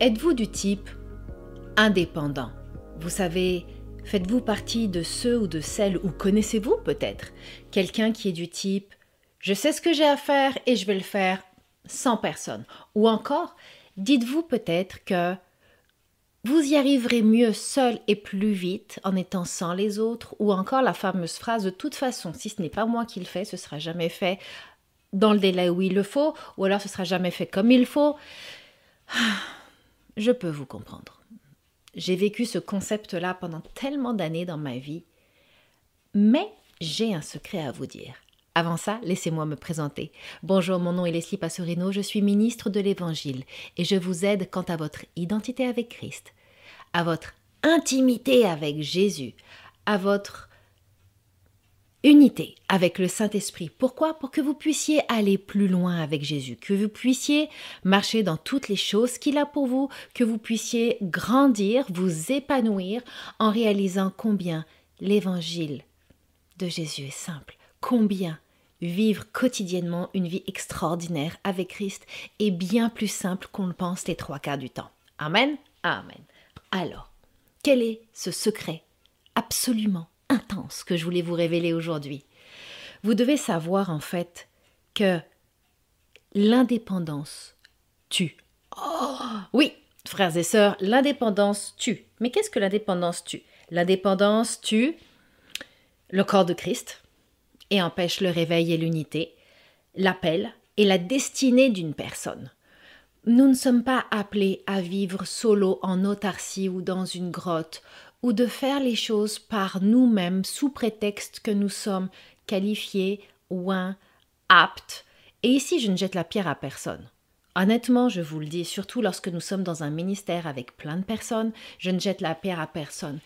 Êtes-vous du type indépendant? Vous savez, faites-vous partie de ceux ou de celles, ou connaissez-vous peut-être quelqu'un qui est du type je sais ce que j'ai à faire et je vais le faire sans personne Ou encore, dites-vous peut-être que vous y arriverez mieux seul et plus vite en étant sans les autres, ou encore la fameuse phrase de toute façon, si ce n'est pas moi qui le fais, ce sera jamais fait dans le délai où il le faut, ou alors ce sera jamais fait comme il faut. Je peux vous comprendre. J'ai vécu ce concept-là pendant tellement d'années dans ma vie, mais j'ai un secret à vous dire. Avant ça, laissez-moi me présenter. Bonjour, mon nom est Leslie Passorino, je suis ministre de l'Évangile et je vous aide quant à votre identité avec Christ, à votre intimité avec Jésus, à votre unité avec le Saint-Esprit. Pourquoi? Pour que vous puissiez aller plus loin avec Jésus, que vous puissiez marcher dans toutes les choses qu'il a pour vous, que vous puissiez grandir, vous épanouir en réalisant combien l'évangile de Jésus est simple, combien vivre quotidiennement une vie extraordinaire avec Christ est bien plus simple qu'on le pense les trois quarts du temps. Amen? Amen. Alors, quel est ce secret? Absolument intense que je voulais vous révéler aujourd'hui. Vous devez savoir en fait que l'indépendance tue. Oh, oui, frères et sœurs, l'indépendance tue. Mais qu'est-ce que l'indépendance tue? L'indépendance tue le corps de Christ et empêche le réveil et l'unité, l'appel et la destinée d'une personne. Nous ne sommes pas appelés à vivre solo en autarcie ou dans une grotte ou de faire les choses par nous-mêmes sous prétexte que nous sommes qualifiés, ouins, aptes. Et ici, je ne jette la pierre à personne. Honnêtement, je vous le dis, surtout lorsque nous sommes dans un ministère avec plein de personnes, je ne jette la pierre à personne.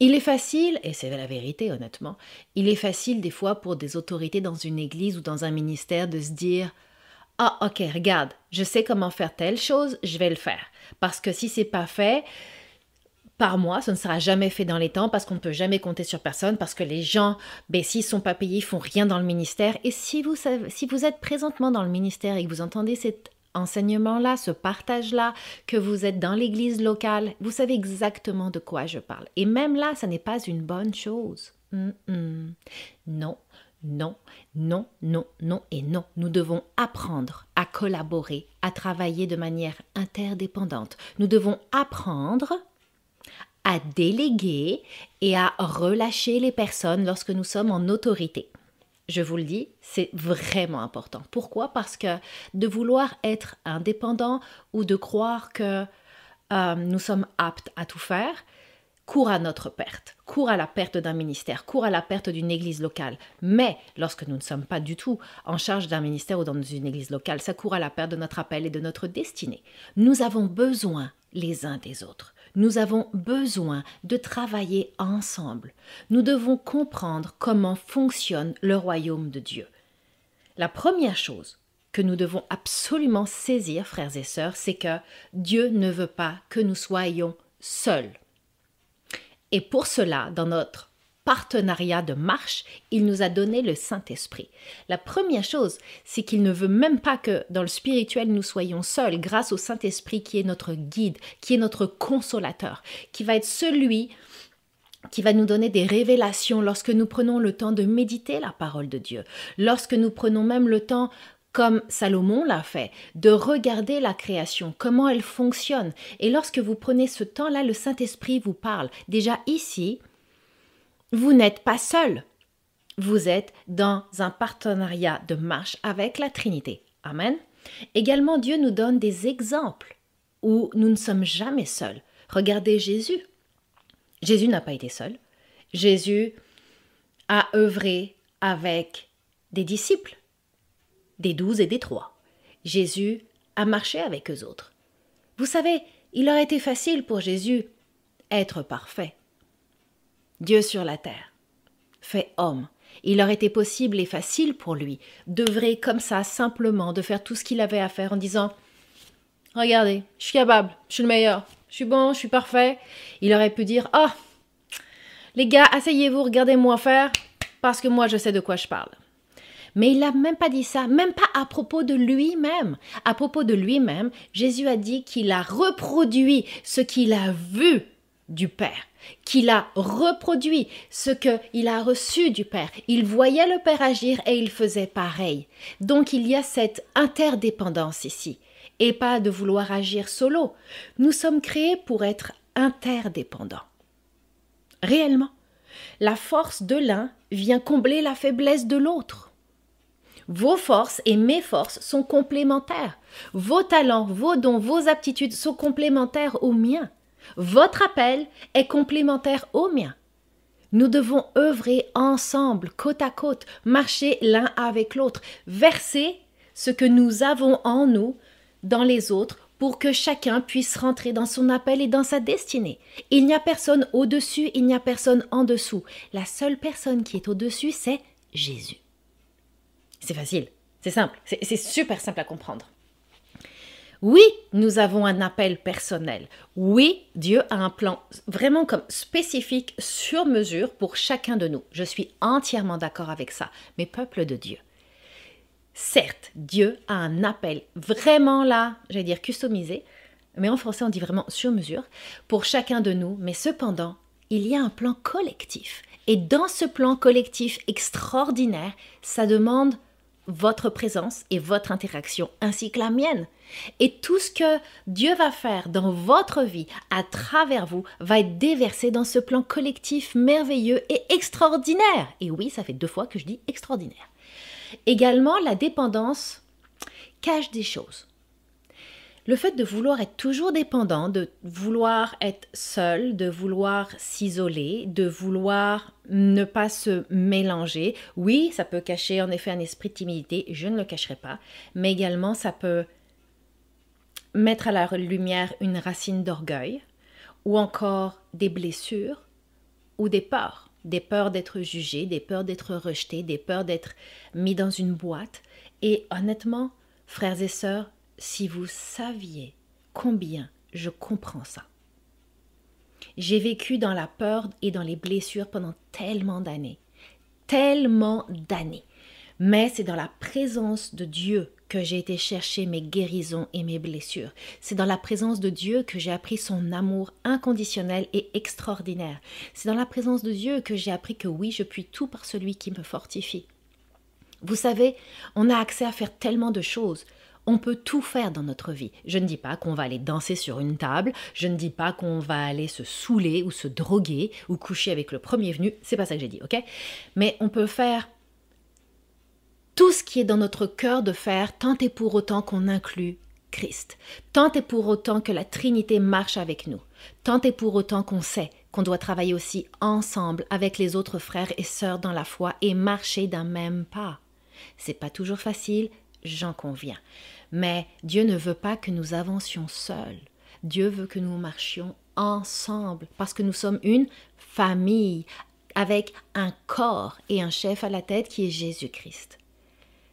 Il est facile, et c'est la vérité honnêtement, il est facile des fois pour des autorités dans une église ou dans un ministère de se dire ah, ok, regarde, je sais comment faire telle chose, je vais le faire. Parce que si c'est pas fait, par moi, ce ne sera jamais fait dans les temps parce qu'on ne peut jamais compter sur personne, parce que les gens, ben, s'ils ne sont pas payés, ils font rien dans le ministère. Et si vous, savez, si vous êtes présentement dans le ministère et que vous entendez cet enseignement-là, ce partage-là, que vous êtes dans l'église locale, vous savez exactement de quoi je parle. Et même là, ça n'est pas une bonne chose. Non, non, non, non, non et non. Nous devons apprendre à collaborer, à travailler de manière interdépendante. Nous devons apprendre à déléguer et à relâcher les personnes lorsque nous sommes en autorité. Je vous le dis, c'est vraiment important. Pourquoi? Parce que de vouloir être indépendant ou de croire que euh, nous sommes aptes à tout faire, court à notre perte, court à la perte d'un ministère, court à la perte d'une église locale. Mais lorsque nous ne sommes pas du tout en charge d'un ministère ou dans une église locale, ça court à la perte de notre appel et de notre destinée. Nous avons besoin les uns des autres. Nous avons besoin de travailler ensemble. Nous devons comprendre comment fonctionne le royaume de Dieu. La première chose que nous devons absolument saisir, frères et sœurs, c'est que Dieu ne veut pas que nous soyons seuls. Et pour cela, dans notre partenariat de marche, il nous a donné le Saint-Esprit. La première chose, c'est qu'il ne veut même pas que dans le spirituel nous soyons seuls grâce au Saint-Esprit qui est notre guide, qui est notre consolateur, qui va être celui qui va nous donner des révélations lorsque nous prenons le temps de méditer la parole de Dieu, lorsque nous prenons même le temps comme Salomon l'a fait, de regarder la création, comment elle fonctionne. Et lorsque vous prenez ce temps-là, le Saint-Esprit vous parle. Déjà ici, vous n'êtes pas seul. Vous êtes dans un partenariat de marche avec la Trinité. Amen. Également, Dieu nous donne des exemples où nous ne sommes jamais seuls. Regardez Jésus. Jésus n'a pas été seul. Jésus a œuvré avec des disciples des douze et des trois. Jésus a marché avec eux autres. Vous savez, il aurait été facile pour Jésus être parfait. Dieu sur la terre, fait homme. Il aurait été possible et facile pour lui d'œuvrer comme ça simplement, de faire tout ce qu'il avait à faire en disant Regardez, je suis capable, je suis le meilleur, je suis bon, je suis parfait. Il aurait pu dire Ah, les gars, asseyez-vous, regardez-moi faire, parce que moi je sais de quoi je parle. Mais il n'a même pas dit ça, même pas à propos de lui-même. À propos de lui-même, Jésus a dit qu'il a reproduit ce qu'il a vu du Père, qu'il a reproduit ce qu'il a reçu du Père. Il voyait le Père agir et il faisait pareil. Donc il y a cette interdépendance ici, et pas de vouloir agir solo. Nous sommes créés pour être interdépendants. Réellement, la force de l'un vient combler la faiblesse de l'autre. Vos forces et mes forces sont complémentaires. Vos talents, vos dons, vos aptitudes sont complémentaires aux miens. Votre appel est complémentaire au mien. Nous devons œuvrer ensemble, côte à côte, marcher l'un avec l'autre, verser ce que nous avons en nous dans les autres pour que chacun puisse rentrer dans son appel et dans sa destinée. Il n'y a personne au-dessus, il n'y a personne en dessous. La seule personne qui est au-dessus, c'est Jésus. C'est facile, c'est simple, c'est super simple à comprendre. Oui, nous avons un appel personnel. Oui, Dieu a un plan vraiment comme spécifique sur mesure pour chacun de nous. Je suis entièrement d'accord avec ça, mes peuples de Dieu. Certes, Dieu a un appel vraiment là, j'allais dire customisé, mais en français on dit vraiment sur mesure, pour chacun de nous, mais cependant, il y a un plan collectif. Et dans ce plan collectif extraordinaire, ça demande votre présence et votre interaction, ainsi que la mienne. Et tout ce que Dieu va faire dans votre vie, à travers vous, va être déversé dans ce plan collectif merveilleux et extraordinaire. Et oui, ça fait deux fois que je dis extraordinaire. Également, la dépendance cache des choses. Le fait de vouloir être toujours dépendant, de vouloir être seul, de vouloir s'isoler, de vouloir ne pas se mélanger, oui, ça peut cacher en effet un esprit de timidité, je ne le cacherai pas, mais également ça peut mettre à la lumière une racine d'orgueil, ou encore des blessures, ou des peurs, des peurs d'être jugé, des peurs d'être rejeté, des peurs d'être mis dans une boîte. Et honnêtement, frères et sœurs, si vous saviez combien je comprends ça. J'ai vécu dans la peur et dans les blessures pendant tellement d'années, tellement d'années. Mais c'est dans la présence de Dieu que j'ai été chercher mes guérisons et mes blessures. C'est dans la présence de Dieu que j'ai appris son amour inconditionnel et extraordinaire. C'est dans la présence de Dieu que j'ai appris que oui, je puis tout par celui qui me fortifie. Vous savez, on a accès à faire tellement de choses. On peut tout faire dans notre vie. Je ne dis pas qu'on va aller danser sur une table, je ne dis pas qu'on va aller se saouler ou se droguer ou coucher avec le premier venu, c'est pas ça que j'ai dit, ok? Mais on peut faire tout ce qui est dans notre cœur de faire, tant et pour autant qu'on inclut Christ, tant et pour autant que la Trinité marche avec nous, tant et pour autant qu'on sait qu'on doit travailler aussi ensemble avec les autres frères et sœurs dans la foi et marcher d'un même pas. C'est pas toujours facile, j'en conviens. Mais Dieu ne veut pas que nous avancions seuls. Dieu veut que nous marchions ensemble parce que nous sommes une famille avec un corps et un chef à la tête qui est Jésus-Christ.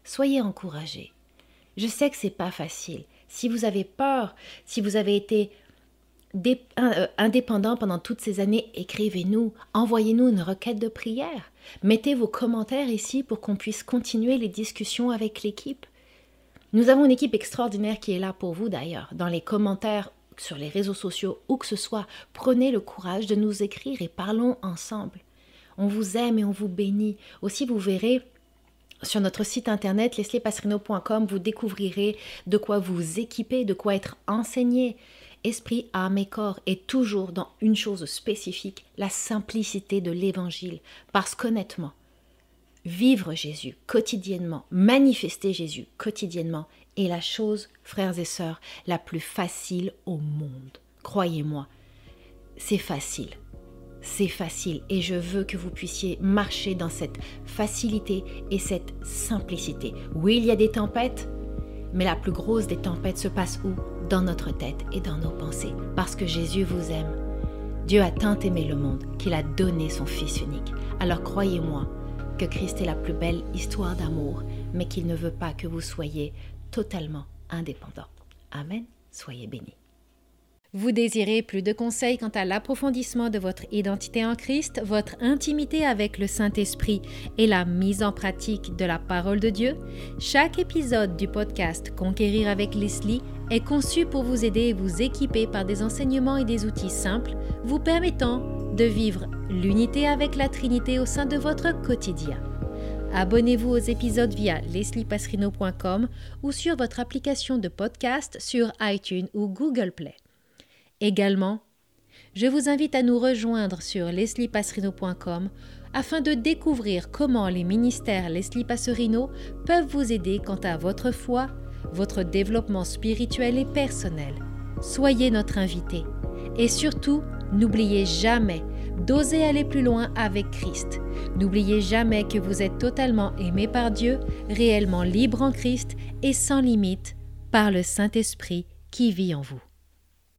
Soyez encouragés. Je sais que c'est pas facile. Si vous avez peur, si vous avez été euh, indépendant pendant toutes ces années, écrivez-nous, envoyez-nous une requête de prière. Mettez vos commentaires ici pour qu'on puisse continuer les discussions avec l'équipe. Nous avons une équipe extraordinaire qui est là pour vous d'ailleurs. Dans les commentaires sur les réseaux sociaux, où que ce soit, prenez le courage de nous écrire et parlons ensemble. On vous aime et on vous bénit. Aussi, vous verrez sur notre site internet lesliepassrino.com, vous découvrirez de quoi vous équiper, de quoi être enseigné. Esprit, âme et corps est toujours dans une chose spécifique, la simplicité de l'évangile. Parce qu'honnêtement, vivre Jésus quotidiennement, manifester Jésus quotidiennement est la chose, frères et sœurs, la plus facile au monde. Croyez-moi, c'est facile. C'est facile et je veux que vous puissiez marcher dans cette facilité et cette simplicité. Oui, il y a des tempêtes, mais la plus grosse des tempêtes se passe où? Dans notre tête et dans nos pensées, parce que Jésus vous aime. Dieu a tant aimé le monde qu'il a donné son Fils unique. Alors croyez-moi que Christ est la plus belle histoire d'amour, mais qu'il ne veut pas que vous soyez totalement indépendant. Amen. Soyez bénis. Vous désirez plus de conseils quant à l'approfondissement de votre identité en Christ, votre intimité avec le Saint-Esprit et la mise en pratique de la parole de Dieu? Chaque épisode du podcast Conquérir avec Leslie est conçu pour vous aider et vous équiper par des enseignements et des outils simples vous permettant de vivre l'unité avec la Trinité au sein de votre quotidien. Abonnez-vous aux épisodes via lesliepasserino.com ou sur votre application de podcast sur iTunes ou Google Play. Également, je vous invite à nous rejoindre sur lesliepasserino.com afin de découvrir comment les ministères Leslie Passerino peuvent vous aider quant à votre foi, votre développement spirituel et personnel. Soyez notre invité. Et surtout, n'oubliez jamais d'oser aller plus loin avec Christ. N'oubliez jamais que vous êtes totalement aimé par Dieu, réellement libre en Christ et sans limite par le Saint-Esprit qui vit en vous.